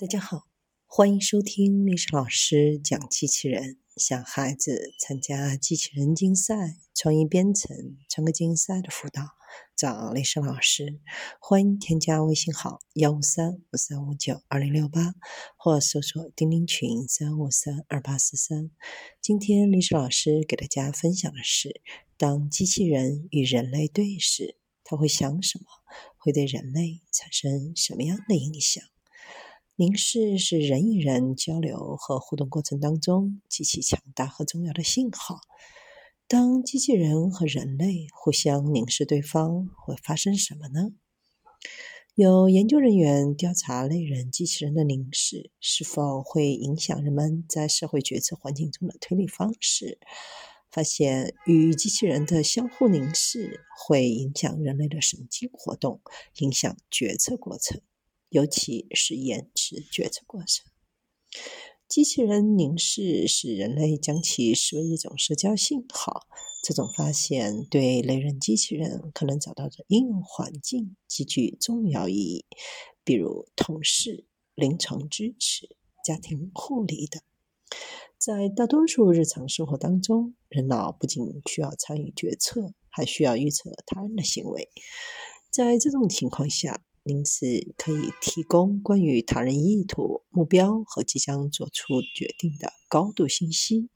大家好，欢迎收听历史老师讲机器人。想孩子参加机器人竞赛、创意编程、创客竞赛的辅导，找历史老师。欢迎添加微信号幺五三五三五九二零六八，或搜索钉钉群三五三二八四三。今天历史老师给大家分享的是：当机器人与人类对视，他会想什么？会对人类产生什么样的影响？凝视是人与人交流和互动过程当中极其强大和重要的信号。当机器人和人类互相凝视对方，会发生什么呢？有研究人员调查类人机器人的凝视是否会影响人们在社会决策环境中的推理方式，发现与机器人的相互凝视会影响人类的神经活动，影响决策过程。尤其是延迟决策过程，机器人凝视使人类将其视为一种社交信号。这种发现对类人机器人可能找到的应用环境极具重要意义，比如同事、临床支持、家庭护理等。在大多数日常生活当中，人脑不仅需要参与决策，还需要预测他人的行为。在这种情况下，凝视可以提供关于他人意图、目标和即将做出决定的高度信息。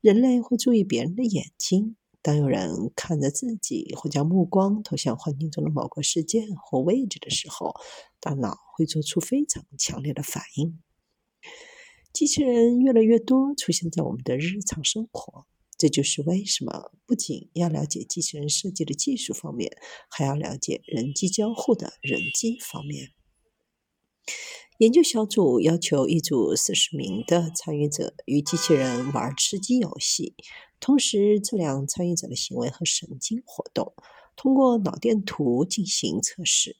人类会注意别人的眼睛，当有人看着自己或将目光投向环境中的某个事件或位置的时候，大脑会做出非常强烈的反应。机器人越来越多出现在我们的日常生活。这就是为什么不仅要了解机器人设计的技术方面，还要了解人机交互的人机方面。研究小组要求一组四十名的参与者与机器人玩吃鸡游戏，同时测量参与者的行为和神经活动，通过脑电图进行测试。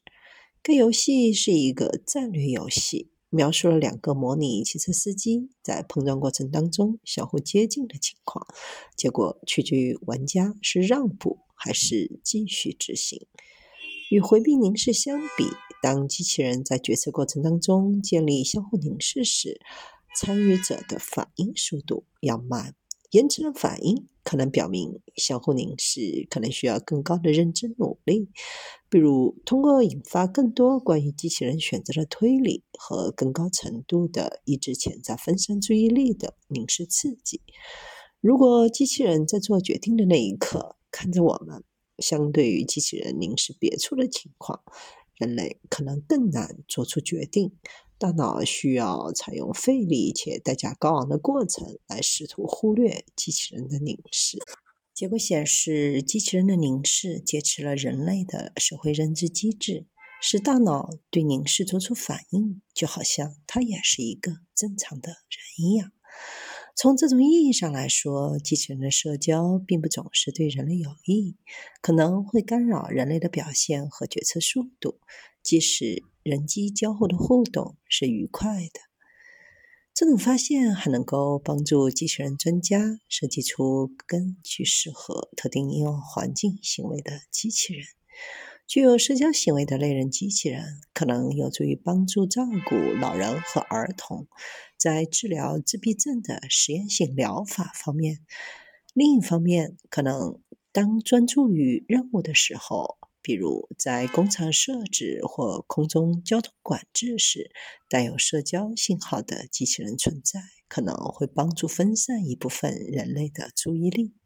该游戏是一个战略游戏。描述了两个模拟汽车司机在碰撞过程当中相互接近的情况，结果取决于玩家是让步还是继续执行。与回避凝视相比，当机器人在决策过程当中建立相互凝视时，参与者的反应速度要慢。延迟的反应可能表明相互凝视可能需要更高的认真努力，比如通过引发更多关于机器人选择的推理和更高程度的抑制潜在分散注意力的凝视刺激。如果机器人在做决定的那一刻看着我们，相对于机器人凝视别处的情况，人类可能更难做出决定。大脑需要采用费力且代价高昂的过程来试图忽略机器人的凝视。结果显示，机器人的凝视劫持了人类的社会认知机制，使大脑对凝视做出反应，就好像它也是一个正常的人一样。从这种意义上来说，机器人的社交并不总是对人类有益，可能会干扰人类的表现和决策速度，即使。人机交互的互动是愉快的。这种发现还能够帮助机器人专家设计出更具适合特定应用环境行为的机器人。具有社交行为的类人机器人可能有助于帮助照顾老人和儿童，在治疗自闭症的实验性疗法方面。另一方面，可能当专注于任务的时候。比如，在工厂设置或空中交通管制时，带有社交信号的机器人存在，可能会帮助分散一部分人类的注意力。